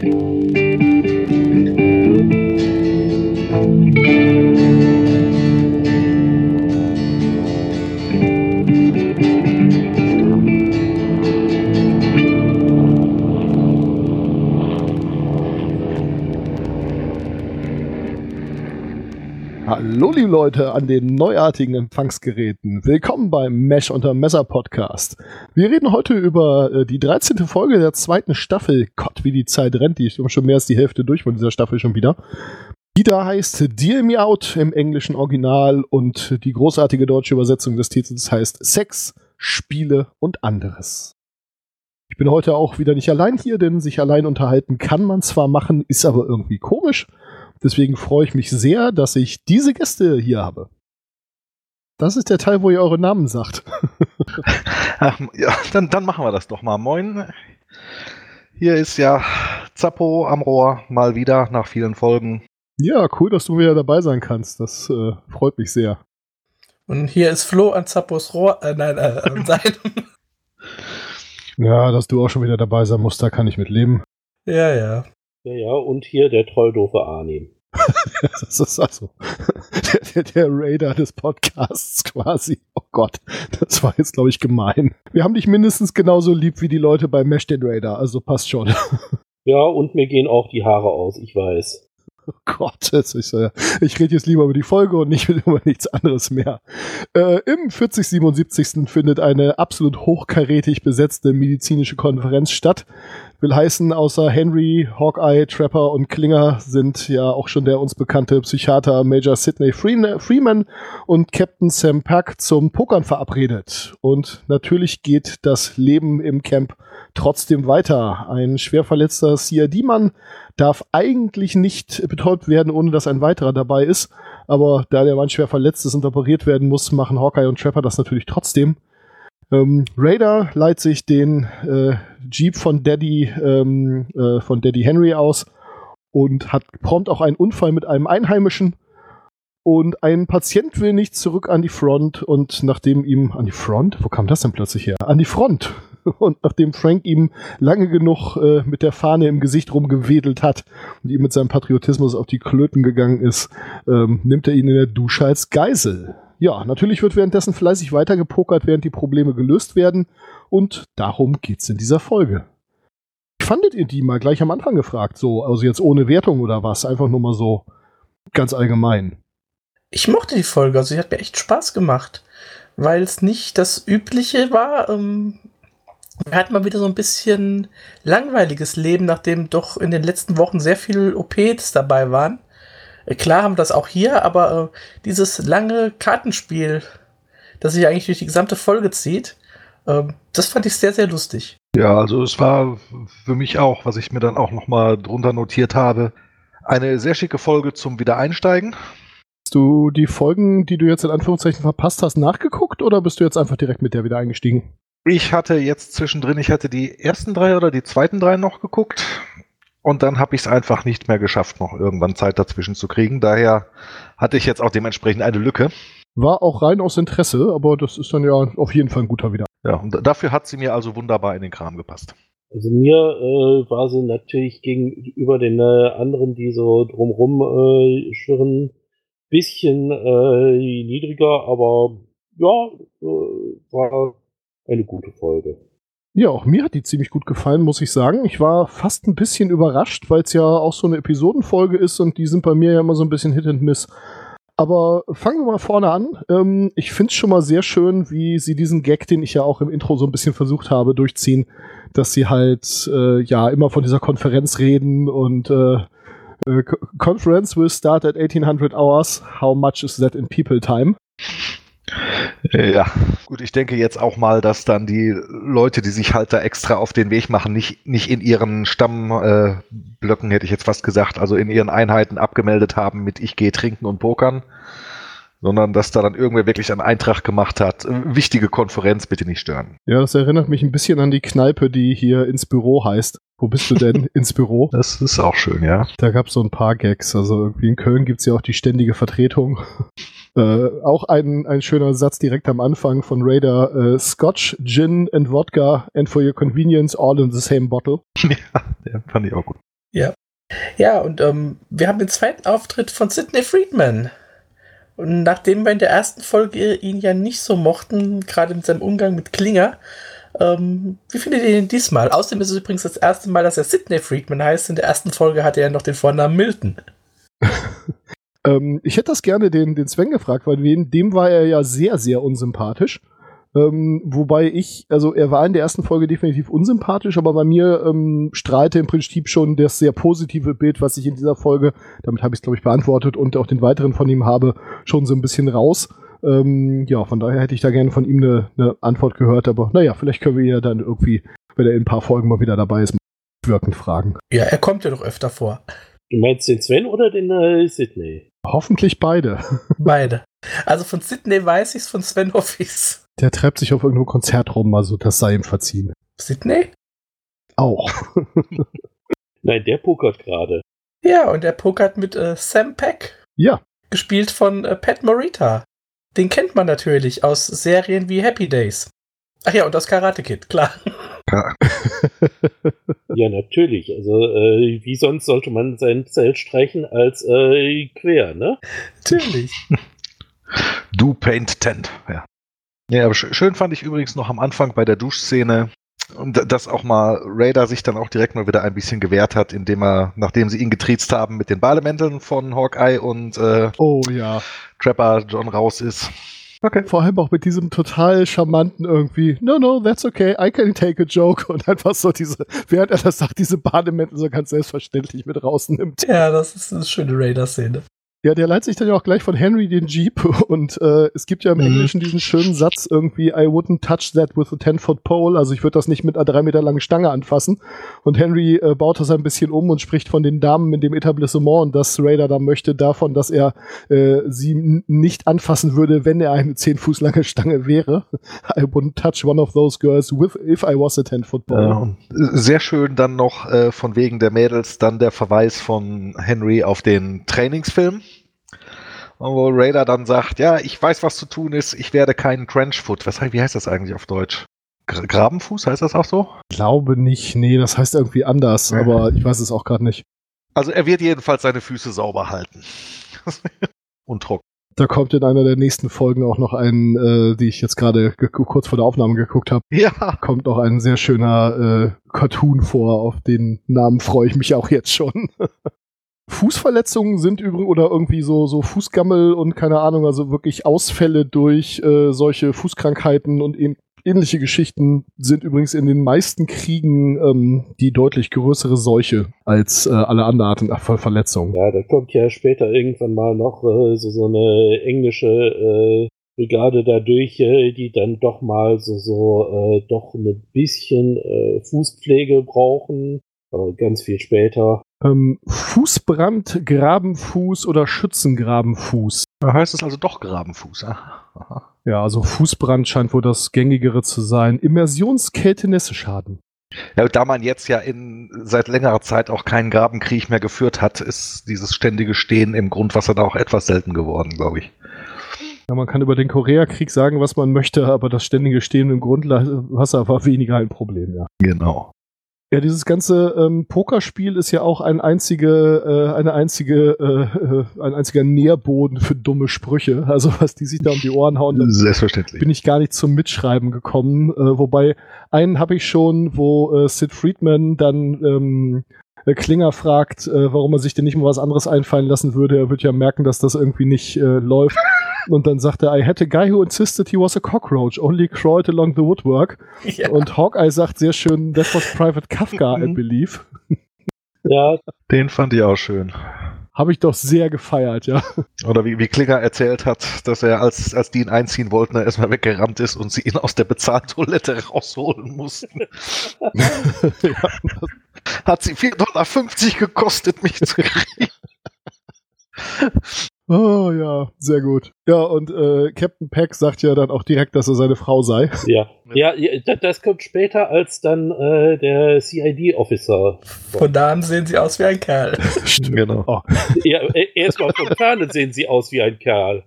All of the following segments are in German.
thank you Hallo liebe Leute an den neuartigen Empfangsgeräten. Willkommen beim Mesh unter Messer Podcast. Wir reden heute über äh, die 13. Folge der zweiten Staffel. Gott, wie die Zeit rennt. Die ist schon mehr als die Hälfte durch von dieser Staffel schon wieder. Die da heißt Deal Me Out im englischen Original und die großartige deutsche Übersetzung des Titels heißt Sex, Spiele und anderes. Ich bin heute auch wieder nicht allein hier, denn sich allein unterhalten kann man zwar machen, ist aber irgendwie komisch. Deswegen freue ich mich sehr, dass ich diese Gäste hier habe. Das ist der Teil, wo ihr eure Namen sagt. Ach, ja, dann, dann machen wir das doch mal. Moin. Hier ist ja Zappo am Rohr, mal wieder nach vielen Folgen. Ja, cool, dass du wieder dabei sein kannst. Das äh, freut mich sehr. Und hier ist Flo an Zappos Rohr, äh, nein, äh, an Seiten. ja, dass du auch schon wieder dabei sein musst, da kann ich mit leben. Ja, ja. Ja, ja, und hier der trolldoofe Arnim. das ist also der, der, der, Raider des Podcasts quasi. Oh Gott, das war jetzt, glaube ich, gemein. Wir haben dich mindestens genauso lieb wie die Leute bei Mesh den Raider, also passt schon. Ja, und mir gehen auch die Haare aus, ich weiß. Oh Gott, ist, äh, ich rede jetzt lieber über die Folge und nicht über nichts anderes mehr. Äh, Im 4077. findet eine absolut hochkarätig besetzte medizinische Konferenz statt. Will heißen, außer Henry, Hawkeye, Trapper und Klinger sind ja auch schon der uns bekannte Psychiater Major Sidney Freeman und Captain Sam Pack zum Pokern verabredet. Und natürlich geht das Leben im Camp trotzdem weiter. Ein schwer verletzter CRD-Mann darf eigentlich nicht betäubt werden, ohne dass ein weiterer dabei ist. Aber da der Mann schwer verletzt ist und operiert werden muss, machen Hawkeye und Trapper das natürlich trotzdem. Ähm, Raider leiht sich den äh, Jeep von Daddy, ähm, äh, von Daddy Henry aus und hat prompt auch einen Unfall mit einem Einheimischen. Und ein Patient will nicht zurück an die Front und nachdem ihm an die Front, wo kam das denn plötzlich her? An die Front. Und nachdem Frank ihm lange genug äh, mit der Fahne im Gesicht rumgewedelt hat und ihm mit seinem Patriotismus auf die Klöten gegangen ist, ähm, nimmt er ihn in der Dusche als Geisel. Ja, natürlich wird währenddessen fleißig weitergepokert, während die Probleme gelöst werden. Und darum geht's in dieser Folge. Fandet ihr die mal gleich am Anfang gefragt? So, also jetzt ohne Wertung oder was? Einfach nur mal so ganz allgemein. Ich mochte die Folge, also sie hat mir echt Spaß gemacht, weil es nicht das Übliche war. Ähm, wir hatten mal wieder so ein bisschen langweiliges Leben, nachdem doch in den letzten Wochen sehr viele OPs dabei waren. Äh, klar haben wir das auch hier, aber äh, dieses lange Kartenspiel, das sich eigentlich durch die gesamte Folge zieht, das fand ich sehr, sehr lustig. Ja, also es war für mich auch, was ich mir dann auch nochmal drunter notiert habe, eine sehr schicke Folge zum Wiedereinsteigen. Hast du die Folgen, die du jetzt in Anführungszeichen verpasst hast, nachgeguckt oder bist du jetzt einfach direkt mit der wieder eingestiegen? Ich hatte jetzt zwischendrin, ich hatte die ersten drei oder die zweiten drei noch geguckt und dann habe ich es einfach nicht mehr geschafft, noch irgendwann Zeit dazwischen zu kriegen. Daher hatte ich jetzt auch dementsprechend eine Lücke. War auch rein aus Interesse, aber das ist dann ja auf jeden Fall ein guter wieder. Ja, und dafür hat sie mir also wunderbar in den Kram gepasst. Also mir äh, war sie natürlich gegenüber den äh, anderen, die so drumrum äh, schwirren, bisschen äh, niedriger, aber ja, äh, war eine gute Folge. Ja, auch mir hat die ziemlich gut gefallen, muss ich sagen. Ich war fast ein bisschen überrascht, weil es ja auch so eine Episodenfolge ist und die sind bei mir ja immer so ein bisschen Hit and Miss. Aber fangen wir mal vorne an. Ähm, ich finde es schon mal sehr schön, wie sie diesen Gag, den ich ja auch im Intro so ein bisschen versucht habe, durchziehen, dass sie halt äh, ja immer von dieser Konferenz reden und äh, äh, Conference will start at 1800 hours. How much is that in people time? Ja, gut, ich denke jetzt auch mal, dass dann die Leute, die sich halt da extra auf den Weg machen, nicht, nicht in ihren Stammblöcken, äh, hätte ich jetzt fast gesagt, also in ihren Einheiten abgemeldet haben mit ich gehe trinken und pokern, sondern dass da dann irgendwer wirklich einen Eintrag gemacht hat. Wichtige Konferenz, bitte nicht stören. Ja, das erinnert mich ein bisschen an die Kneipe, die hier ins Büro heißt. Wo bist du denn? ins Büro? Das ist auch schön, ja. Da gab es so ein paar Gags. Also irgendwie in Köln gibt es ja auch die ständige Vertretung. Äh, auch ein, ein schöner Satz direkt am Anfang von Raider. Äh, Scotch, Gin and Wodka and for your convenience all in the same bottle. Ja, der fand ich auch gut. Ja. Ja, und ähm, wir haben den zweiten Auftritt von Sidney Friedman. Und nachdem wir in der ersten Folge ihn ja nicht so mochten, gerade mit seinem Umgang mit Klinger, ähm, wie findet ihr ihn diesmal? Außerdem ist es übrigens das erste Mal, dass er Sidney Friedman heißt. In der ersten Folge hatte er noch den Vornamen Milton. ähm, ich hätte das gerne den, den Sven gefragt, weil dem war er ja sehr, sehr unsympathisch. Ähm, wobei ich, also er war in der ersten Folge definitiv unsympathisch, aber bei mir ähm, strahlte im Prinzip schon das sehr positive Bild, was ich in dieser Folge, damit habe ich es glaube ich beantwortet und auch den weiteren von ihm habe, schon so ein bisschen raus. Ähm, ja, von daher hätte ich da gerne von ihm eine, eine Antwort gehört, aber naja, vielleicht können wir ja dann irgendwie, wenn er in ein paar Folgen mal wieder dabei ist, wirkend fragen. Ja, er kommt ja doch öfter vor. Du meinst den Sven oder den äh, Sydney? Hoffentlich beide. Beide. Also von Sydney weiß ich's, von Sven hoffe ich's. Der treibt sich auf irgendeinem Konzert rum, also das sei ihm verziehen. Sydney? Auch. Nein, der pokert gerade. Ja, und er pokert mit äh, Sam Peck. Ja. Gespielt von äh, Pat Morita. Den kennt man natürlich aus Serien wie Happy Days. Ach ja, und aus Karate Kid, klar. Ja, ja natürlich. Also, äh, wie sonst sollte man sein Zelt streichen als äh, quer, ne? Natürlich. Du Paint Tent, ja. Ja, aber schön fand ich übrigens noch am Anfang bei der Duschszene, dass auch mal Raider sich dann auch direkt mal wieder ein bisschen gewehrt hat, indem er, nachdem sie ihn getriezt haben mit den Bademänteln von Hawkeye und äh, oh ja. Trapper John raus ist. Okay. Vor allem auch mit diesem total charmanten irgendwie, no, no, that's okay, I can take a joke. Und einfach so diese, während er das sagt, diese Bademäntel so ganz selbstverständlich mit rausnimmt. Ja, das ist eine schöne Raider-Szene. Ja, der leitet sich dann ja auch gleich von Henry den Jeep und äh, es gibt ja im mhm. Englischen diesen schönen Satz irgendwie, I wouldn't touch that with a 10-foot pole, also ich würde das nicht mit einer drei Meter langen Stange anfassen. Und Henry äh, baut das ein bisschen um und spricht von den Damen in dem Etablissement und das Raider da möchte davon, dass er äh, sie nicht anfassen würde, wenn er eine 10 Fuß lange Stange wäre. I wouldn't touch one of those girls with, if I was a 10-foot pole. Ja. Sehr schön dann noch äh, von wegen der Mädels dann der Verweis von Henry auf den Trainingsfilm wo Raider dann sagt, ja, ich weiß, was zu tun ist, ich werde keinen Trenchfoot. Was, wie heißt das eigentlich auf Deutsch? Grabenfuß, heißt das auch so? Glaube nicht, nee, das heißt irgendwie anders, ja. aber ich weiß es auch gerade nicht. Also er wird jedenfalls seine Füße sauber halten. Und trocken. Da kommt in einer der nächsten Folgen auch noch ein, äh, die ich jetzt gerade kurz vor der Aufnahme geguckt habe. Ja. Kommt noch ein sehr schöner äh, Cartoon vor, auf den Namen freue ich mich auch jetzt schon. Fußverletzungen sind übrigens oder irgendwie so, so Fußgammel und keine Ahnung, also wirklich Ausfälle durch äh, solche Fußkrankheiten und ähnliche Geschichten sind übrigens in den meisten Kriegen ähm, die deutlich größere Seuche als äh, alle anderen Arten von Verletzungen. Ja, da kommt ja später irgendwann mal noch äh, so, so eine englische äh, Brigade dadurch, äh, die dann doch mal so, so äh, doch ein bisschen äh, Fußpflege brauchen. Aber ganz viel später. Ähm, Fußbrand, Grabenfuß oder Schützengrabenfuß. Da heißt es also doch Grabenfuß. Aha. Ja, also Fußbrand scheint wohl das gängigere zu sein. Immersionskälte Nässeschaden. Ja, da man jetzt ja in seit längerer Zeit auch keinen Grabenkrieg mehr geführt hat, ist dieses ständige Stehen im Grundwasser da auch etwas selten geworden, glaube ich. Ja, man kann über den Koreakrieg sagen, was man möchte, aber das ständige Stehen im Grundwasser war weniger ein Problem, ja. Genau. Ja, dieses ganze ähm, Pokerspiel ist ja auch ein einzige, äh, eine einzige, äh, ein einziger Nährboden für dumme Sprüche. Also was die sich da um die Ohren hauen, Selbstverständlich. bin ich gar nicht zum Mitschreiben gekommen. Äh, wobei einen habe ich schon, wo äh, Sid Friedman dann ähm, äh, Klinger fragt, äh, warum er sich denn nicht mal was anderes einfallen lassen würde. Er wird ja merken, dass das irgendwie nicht äh, läuft. Und dann sagt er, I had a guy who insisted he was a cockroach, only crawled along the woodwork. Ja. Und Hawkeye sagt sehr schön, that was Private Kafka, I mhm. believe. Ja. Den fand ich auch schön. Habe ich doch sehr gefeiert, ja. Oder wie, wie Klinger erzählt hat, dass er, als, als die ihn einziehen wollten, er erstmal weggerannt ist und sie ihn aus der Bezahltoilette rausholen mussten. ja, hat sie 4,50 Dollar gekostet, mich zu kriegen. Oh ja, sehr gut. Ja, und äh, Captain Peck sagt ja dann auch direkt, dass er seine Frau sei. Ja, ja, das kommt später als dann äh, der CID-Officer. Von da an sehen sie aus wie ein Kerl. Stimmt, genau. Oh. Ja, erstmal von Ferne sehen sie aus wie ein Kerl.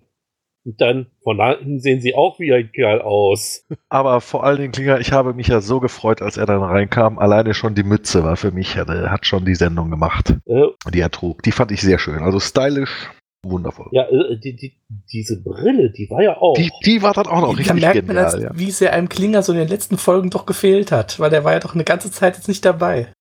Und dann von hinten sehen sie auch wie ein Kerl aus. Aber vor allen Dingen, Klinger, ich habe mich ja so gefreut, als er dann reinkam. Alleine schon die Mütze war für mich, er hat schon die Sendung gemacht, Äh, die er trug. Die fand ich sehr schön. Also stylisch, wundervoll. ja, äh, die, die, diese Brille, die war ja auch. Die, die war dann auch noch da richtig merkt man, genial. das, ja. wie sehr einem Klinger so in den letzten Folgen doch gefehlt hat, weil der war ja doch eine ganze Zeit jetzt nicht dabei.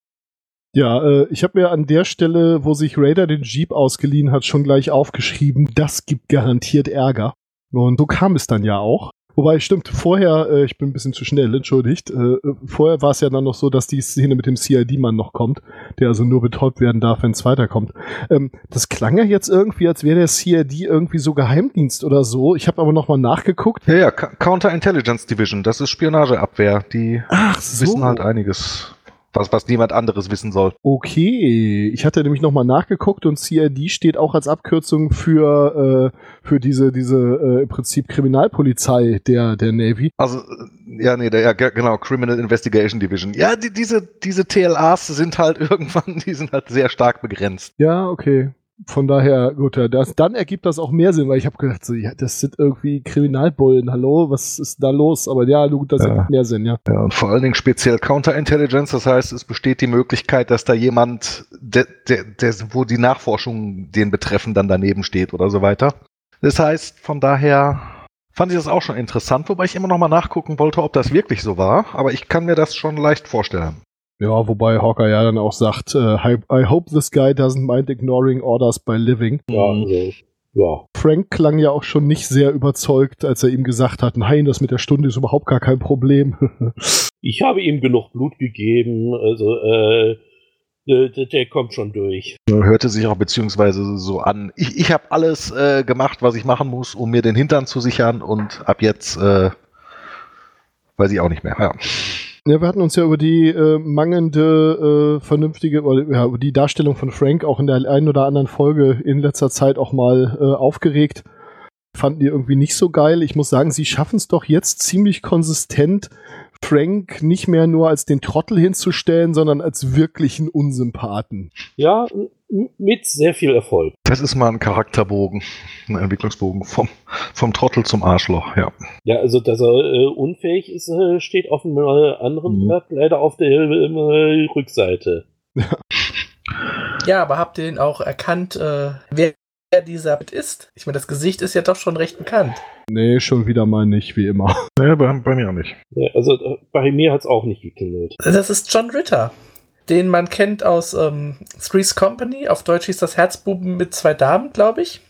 Ja, äh, ich habe mir an der Stelle, wo sich Raider den Jeep ausgeliehen hat, schon gleich aufgeschrieben, das gibt garantiert Ärger. Und so kam es dann ja auch. Wobei, stimmt, vorher, äh, ich bin ein bisschen zu schnell, entschuldigt, äh, äh, vorher war es ja dann noch so, dass die Szene mit dem CID-Mann noch kommt, der also nur betäubt werden darf, wenn es weiterkommt. Ähm, das klang ja jetzt irgendwie, als wäre der CID irgendwie so Geheimdienst oder so. Ich habe aber nochmal nachgeguckt. Ja, ja, Co- Counterintelligence Division, das ist Spionageabwehr. Die Ach so. wissen halt einiges, was, was niemand anderes wissen soll. Okay, ich hatte nämlich nochmal nachgeguckt und CID steht auch als Abkürzung für, äh, für diese, diese äh, im Prinzip Kriminalpolizei der, der Navy. Also, äh, ja, nee, der, ja, ge- genau, Criminal Investigation Division. Ja, die, diese, diese TLAs sind halt irgendwann, die sind halt sehr stark begrenzt. Ja, okay. Von daher, gut, ja, das, dann ergibt das auch mehr Sinn, weil ich habe gedacht, so, ja, das sind irgendwie Kriminalbullen, hallo, was ist da los? Aber ja, gut, das Ja. ergibt mehr Sinn, ja. Ja, und vor allen Dingen speziell Counterintelligence, das heißt, es besteht die Möglichkeit, dass da jemand, der, der, der, wo die Nachforschung den betreffen, dann daneben steht oder so weiter. Das heißt, von daher fand ich das auch schon interessant, wobei ich immer noch mal nachgucken wollte, ob das wirklich so war, aber ich kann mir das schon leicht vorstellen. Ja, wobei Hawker ja dann auch sagt, äh, I, I hope this guy doesn't mind ignoring orders by living. ja, also, ja. Frank klang ja auch schon nicht sehr überzeugt, als er ihm gesagt hat, nein, das mit der Stunde ist überhaupt gar kein Problem. Ich habe ihm genug Blut gegeben, also äh, der, der- der kommt schon durch. Hörte sich auch beziehungsweise so an. Ich, ich habe alles äh, gemacht, was ich machen muss, um mir den Hintern zu sichern und ab jetzt äh, weiß ich auch nicht mehr. Ja. Ja, wir hatten uns ja über die äh, mangelnde, äh, vernünftige, oder ja, über die Darstellung von Frank auch in der einen oder anderen Folge in letzter Zeit auch mal äh, aufgeregt. Fanden die irgendwie nicht so geil. Ich muss sagen, sie schaffen es doch jetzt ziemlich konsistent, Frank nicht mehr nur als den Trottel hinzustellen, sondern als wirklichen Unsympathen. Ja, mit sehr viel Erfolg. Das ist mal ein Charakterbogen, ein Entwicklungsbogen vom, vom Trottel zum Arschloch, ja. Ja, also dass er äh, unfähig ist, äh, steht auf einem äh, anderen Mhm. Blatt leider auf der äh, Rückseite. Ja, aber habt ihr denn auch erkannt, äh, wer dieser ist? Ich meine, das Gesicht ist ja doch schon recht bekannt. Nee, schon wieder mal nicht, wie immer. Nee, bei, bei mir auch nicht. Ja, also äh, bei mir hat's auch nicht geklingelt. Das ist John Ritter, den man kennt aus ähm, Three's Company. Auf Deutsch hieß das Herzbuben mit zwei Damen, glaube ich.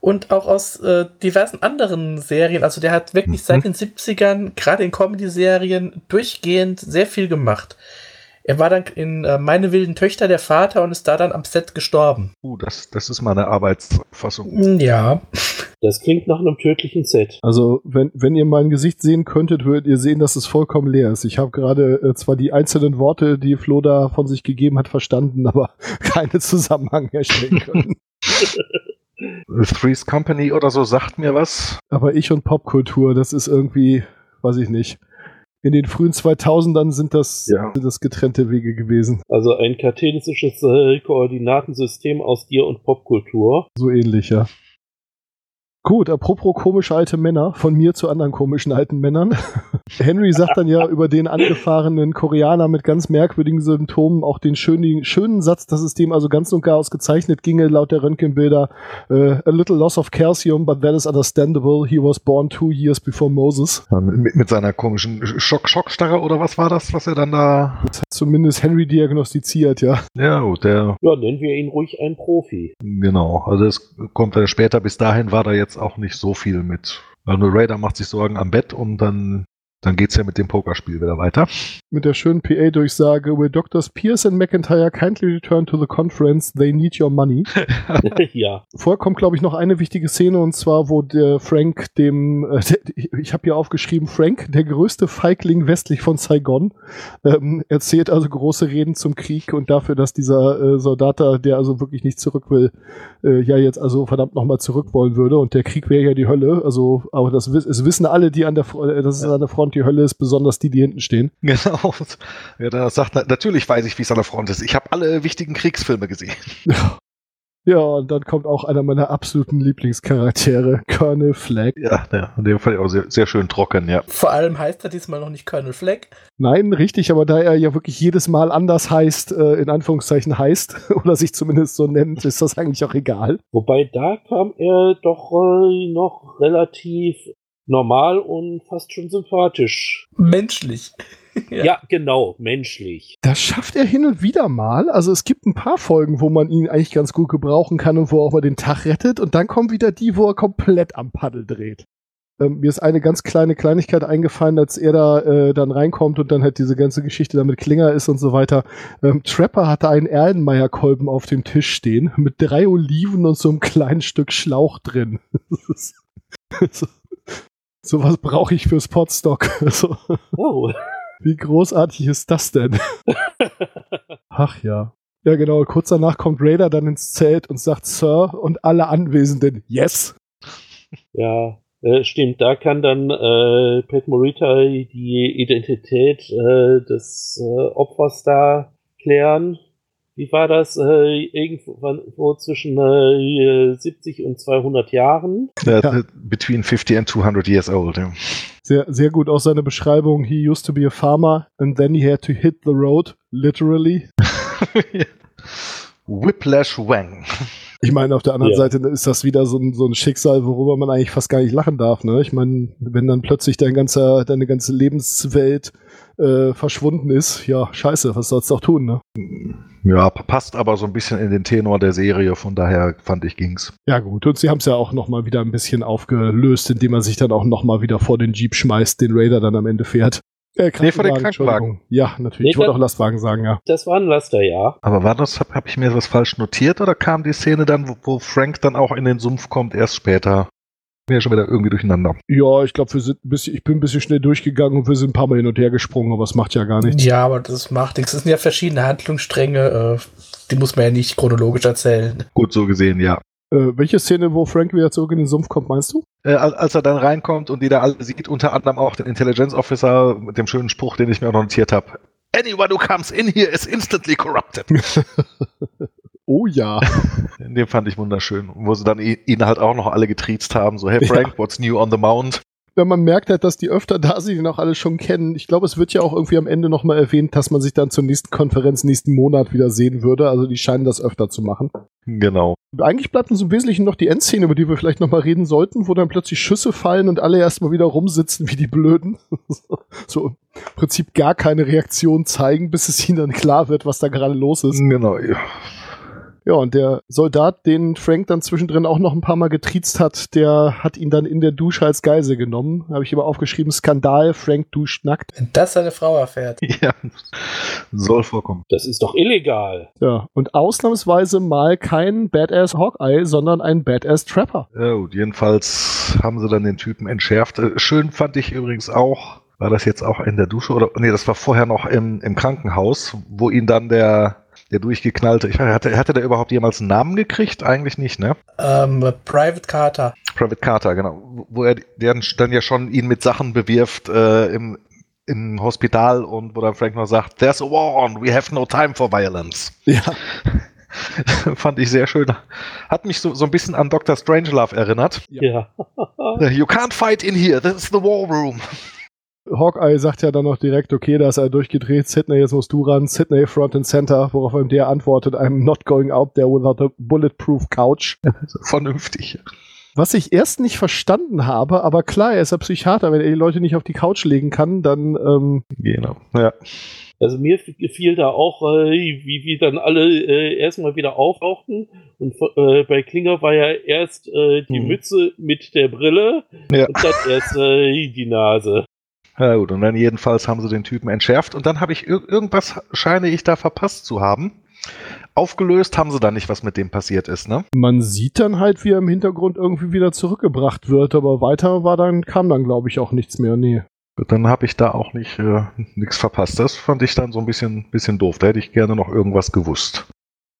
Und auch aus äh, diversen anderen Serien. Also der hat wirklich Mhm. seit den 70ern, gerade in Comedy-Serien, durchgehend sehr viel gemacht. Er war dann in äh, Meine wilden Töchter der Vater und ist da dann am Set gestorben. Uh, das, das ist meine Arbeitsfassung. Hm, Ja. Das klingt nach einem tödlichen Set. Also, wenn, wenn ihr mein Gesicht sehen könntet, würdet ihr sehen, dass es vollkommen leer ist. Ich habe gerade äh, zwar die einzelnen Worte, die Flo da von sich gegeben hat, verstanden, aber keine Zusammenhang herstellen können. Three's Company oder so sagt mir was. aber ich und Popkultur, das ist irgendwie, weiß ich nicht. In den frühen 2000ern sind das, Ja. sind das getrennte Wege gewesen. Also ein kartesisches äh, Koordinatensystem aus dir und Popkultur. So ähnlich, ja. Gut, apropos komische alte Männer, von mir zu anderen komischen alten Männern. Henry sagt dann ja über den angefahrenen Koreaner mit ganz merkwürdigen Symptomen auch den schönen, schönen Satz, dass es dem also ganz und gar ausgezeichnet ginge, laut der Röntgenbilder. Äh, a little loss of calcium, but that is understandable. He was born two years before Moses. Ja, Mit, mit seiner komischen Schock, Schockstarre oder was war das, was er dann da. Das hat zumindest Henry diagnostiziert, ja. Ja, gut, der. Ja, nennen wir ihn ruhig einen Profi. Genau. Also es kommt dann später, bis dahin war da jetzt auch nicht so viel mit. Also Raider macht sich Sorgen am Bett und dann, dann geht's ja mit dem Pokerspiel wieder weiter. Mit der schönen PA-Durchsage, Will Doctors Pierce and McIntyre kindly return to the conference, they need your money. ja. Vorher kommt, glaube ich, noch eine wichtige Szene und zwar, wo der Frank dem, äh, der, ich habe hier aufgeschrieben, Frank, der größte Feigling westlich von Saigon, ähm, erzählt also große Reden zum Krieg und dafür, dass dieser äh, Soldat da, der also wirklich nicht zurück will, äh, ja jetzt also verdammt nochmal zurück wollen würde und der Krieg wäre ja die Hölle, also, aber das es wissen alle, die an der, äh, dass es an der Front die Hölle ist, besonders die, die hinten stehen. Genau. Ja, da sagt, na- natürlich weiß ich, wie es an der Front ist. Ich habe alle wichtigen Kriegsfilme gesehen. Ja, und dann kommt auch einer meiner absoluten Lieblingscharaktere, Colonel Flagg. Ja, ja in dem Fall auch sehr, sehr schön trocken, ja. Vor allem heißt er diesmal noch nicht Colonel Flagg. Nein, richtig, aber da er ja wirklich jedes Mal anders heißt, äh, in Anführungszeichen heißt, oder sich zumindest so nennt, ist das eigentlich auch egal. Wobei da kam er doch äh, noch relativ normal und fast schon sympathisch. Menschlich. Ja. ja. genau, menschlich. Das schafft er hin und wieder mal. Also es gibt ein paar Folgen, wo man ihn eigentlich ganz gut gebrauchen kann und wo er auch mal den Tag rettet. Und dann kommen wieder die, wo er komplett am Paddel dreht. Ähm, mir ist eine ganz kleine Kleinigkeit eingefallen, als er da äh, dann reinkommt und dann halt diese ganze Geschichte damit Klinger ist und so weiter. Ähm, Trapper hatte einen Erlenmeyer-Kolben auf dem Tisch stehen mit drei Oliven und so einem kleinen Stück Schlauch drin. so, so was brauche ich fürs Potstock. so. Oh. Wie großartig ist das denn? Ach ja. Ja, genau. Kurz danach kommt Raider dann ins Zelt und sagt Sir und alle Anwesenden Yes. Ja, äh, stimmt. Da kann dann äh, Pat Morita die Identität äh, des äh, Opfers da klären. Wie war das? Äh, irgendwo zwischen äh, 70 und 200 Jahren? Ja, between 50 and 200 years old. Ja. Sehr, sehr gut auch seine Beschreibung. He used to be a farmer and then he had to hit the road, literally. Whiplash Wang. Ich meine, auf der anderen ja. Seite ist das wieder so ein, so ein Schicksal, worüber man eigentlich fast gar nicht lachen darf. Ne? Ich meine, wenn dann plötzlich dein ganzer, deine ganze Lebenswelt äh, verschwunden ist, ja, scheiße, was sollst du auch tun, ne? Ja, passt aber so ein bisschen in den Tenor der Serie, von daher fand ich ging's. Ja gut, und sie haben es ja auch nochmal wieder ein bisschen aufgelöst, indem er sich dann auch nochmal wieder vor den Jeep schmeißt, den Raider dann am Ende fährt. Äh, nee, vor den Krankenwagen. Ja, natürlich. Nee, ich wollte auch Lastwagen sagen, ja. Das war ein Laster, ja. Aber war das, habe hab ich mir das falsch notiert oder kam die Szene dann, wo, wo Frank dann auch in den Sumpf kommt, erst später? Ja schon wieder irgendwie durcheinander. Ja, ich glaube, wir sind ein bisschen, ich bin ein bisschen schnell durchgegangen und wir sind ein paar Mal hin und her gesprungen, aber es macht ja gar nichts. Ja, aber das macht nichts. Es sind ja verschiedene Handlungsstränge, äh, die muss man ja nicht chronologisch erzählen. Gut, so gesehen, ja. Äh, welche Szene, wo Frank wieder zurück in den Sumpf kommt, meinst du? Äh, als er dann reinkommt und die da alle sieht, unter anderem auch den Intelligence Officer mit dem schönen Spruch, den ich mir auch notiert habe. Anyone who comes in here is instantly corrupted. Oh ja. Den fand ich wunderschön. Wo sie dann ihn halt auch noch alle getriezt haben. So, hey Frank, ja. what's new on the mount? Ja, man merkt halt, dass die öfter da sind, die noch alle schon kennen. Ich glaube, es wird ja auch irgendwie am Ende nochmal erwähnt, dass man sich dann zur nächsten Konferenz nächsten Monat wieder sehen würde. Also die scheinen das öfter zu machen. Genau. Eigentlich bleibt uns im Wesentlichen noch die Endszene, über die wir vielleicht nochmal reden sollten, wo dann plötzlich Schüsse fallen und alle erstmal wieder rumsitzen wie die Blöden. so im Prinzip gar keine Reaktion zeigen, bis es ihnen dann klar wird, was da gerade los ist. Genau, ja. Ja, und der Soldat, den Frank dann zwischendrin auch noch ein paar Mal getriezt hat, der hat ihn dann in der Dusche als Geise genommen. Habe ich aber aufgeschrieben, Skandal, Frank duscht nackt. Wenn das seine Frau erfährt. Ja, soll vorkommen. Das ist doch illegal. Ja, und ausnahmsweise mal kein Badass Hawkeye, sondern ein Badass Trapper. Ja, gut, jedenfalls haben sie dann den Typen entschärft. Äh, schön fand ich übrigens auch, war das jetzt auch in der Dusche oder, nee, das war vorher noch im, im Krankenhaus, wo ihn dann der der durchgeknallte. Ich hatte, hatte der überhaupt jemals einen Namen gekriegt? Eigentlich nicht, ne? Ähm, Private Carter. Private Carter, genau. Wo er der dann ja schon ihn mit Sachen bewirft äh, im, im Hospital und wo dann Frank noch sagt, There's a war on, we have no time for violence. Ja. Fand ich sehr schön. Hat mich so, so ein bisschen an Dr. Strangelove erinnert. Ja. you can't fight in here, this is the war room. Hawkeye sagt ja dann noch direkt, okay, da ist er durchgedreht, Sidney, jetzt musst du ran, Sidney Front and Center, worauf ihm der antwortet, I'm not going out there without a bulletproof couch. Vernünftig. Was ich erst nicht verstanden habe, aber klar, er ist ein Psychiater, wenn er die Leute nicht auf die Couch legen kann, dann ähm Genau, ja. Also mir gefiel da auch, äh, wie, wie dann alle äh, erstmal wieder auftauchten. Und äh, bei Klinger war ja erst äh, die hm. Mütze mit der Brille ja. und dann erst äh, die Nase. Ja gut, und dann jedenfalls haben sie den Typen entschärft und dann habe ich ir irgendwas scheine ich da verpasst zu haben. Aufgelöst haben sie dann nicht, was mit dem passiert ist, ne? Man sieht dann halt, wie er im Hintergrund irgendwie wieder zurückgebracht wird, aber weiter war dann, kam dann, glaube ich, auch nichts mehr, nee. Dann habe ich da auch nicht äh, nichts verpasst. Das fand ich dann so ein bisschen, bisschen doof. Da hätte ich gerne noch irgendwas gewusst.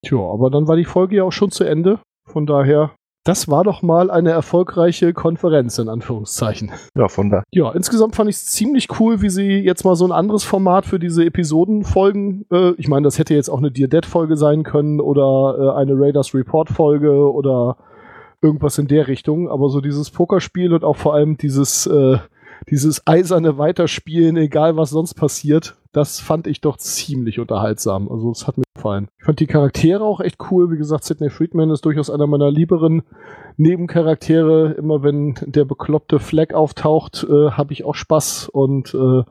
Tja, aber dann war die Folge ja auch schon zu Ende. Von daher das war doch mal eine erfolgreiche Konferenz, in Anführungszeichen. Ja, von da. Ja, insgesamt fand ich es ziemlich cool, wie sie jetzt mal so ein anderes Format für diese Episodenfolgen, äh, ich meine, das hätte jetzt auch eine Dear Dead-Folge sein können oder äh, eine Raiders Report-Folge oder irgendwas in der Richtung, aber so dieses Pokerspiel und auch vor allem dieses, äh, dieses eiserne Weiterspielen, egal was sonst passiert, das fand ich doch ziemlich unterhaltsam. Also es hat mir gefallen. Ich fand die Charaktere auch echt cool. Wie gesagt, Sidney Friedman ist durchaus einer meiner lieberen Nebencharaktere. Immer wenn der bekloppte Flag auftaucht, äh, habe ich auch Spaß. Und äh,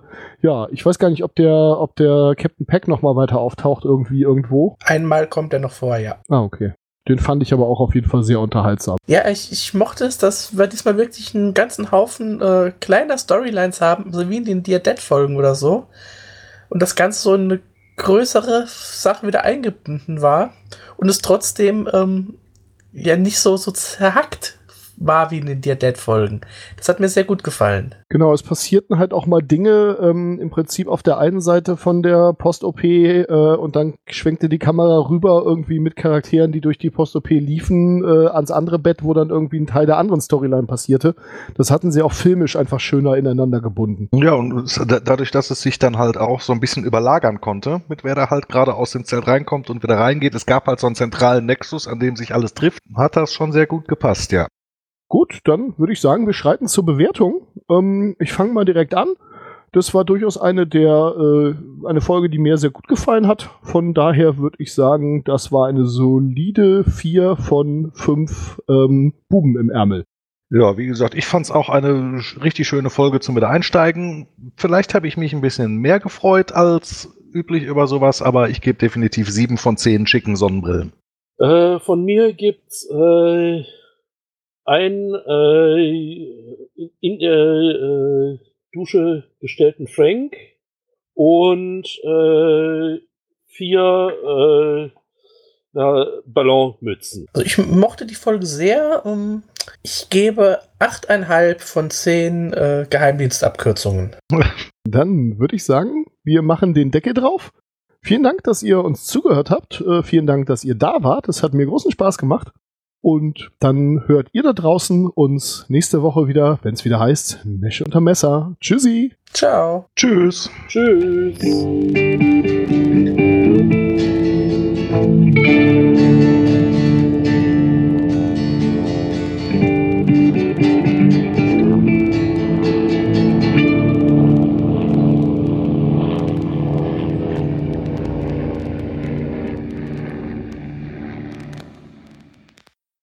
ja, ich weiß gar nicht, ob der, ob der Captain Peck noch mal weiter auftaucht irgendwie irgendwo. Einmal kommt er noch vor, ja. Ah, okay. Den fand ich aber auch auf jeden Fall sehr unterhaltsam. Ja, ich, ich mochte es, dass wir diesmal wirklich einen ganzen Haufen äh, kleiner Storylines haben, so wie in den Dear Dead-Folgen oder so. Und das Ganze so in eine größere Sache wieder eingebunden war und es trotzdem ähm, ja nicht so, so zerhackt war wie in den Dear Dead Folgen. Das hat mir sehr gut gefallen. Genau, es passierten halt auch mal Dinge ähm, im Prinzip auf der einen Seite von der Post-OP äh, und dann schwenkte die Kamera rüber irgendwie mit Charakteren, die durch die Post-OP liefen, äh, ans andere Bett, wo dann irgendwie ein Teil der anderen Storyline passierte. Das hatten sie auch filmisch einfach schöner ineinander gebunden. Ja, und dadurch, dass es sich dann halt auch so ein bisschen überlagern konnte, mit wer da halt gerade aus dem Zelt reinkommt und wieder reingeht, es gab halt so einen zentralen Nexus, an dem sich alles trifft, hat das schon sehr gut gepasst, ja. Gut, dann würde ich sagen, wir schreiten zur Bewertung. Ähm, ich fange mal direkt an. Das war durchaus eine der äh, eine Folge, die mir sehr gut gefallen hat. Von daher würde ich sagen, das war eine solide 4 von 5 ähm, Buben im Ärmel. Ja, wie gesagt, ich fand es auch eine richtig schöne Folge zum Wiedereinsteigen. Vielleicht habe ich mich ein bisschen mehr gefreut als üblich über sowas, aber ich gebe definitiv 7 von 10 schicken Sonnenbrillen. Äh, von mir gibt's äh, ein äh, in der äh, Dusche gestellten Frank und äh, vier äh, na, Ballonmützen. Also ich mochte die Folge sehr. Um, ich gebe 8,5 von 10 äh, Geheimdienstabkürzungen. Dann würde ich sagen, wir machen den Deckel drauf. Vielen Dank, dass ihr uns zugehört habt. Äh, vielen Dank, dass ihr da wart. Es hat mir großen Spaß gemacht. Und dann hört ihr da draußen uns nächste Woche wieder, wenn es wieder heißt, Mesche unter Messer. Tschüssi. Ciao. Tschüss. Tschüss.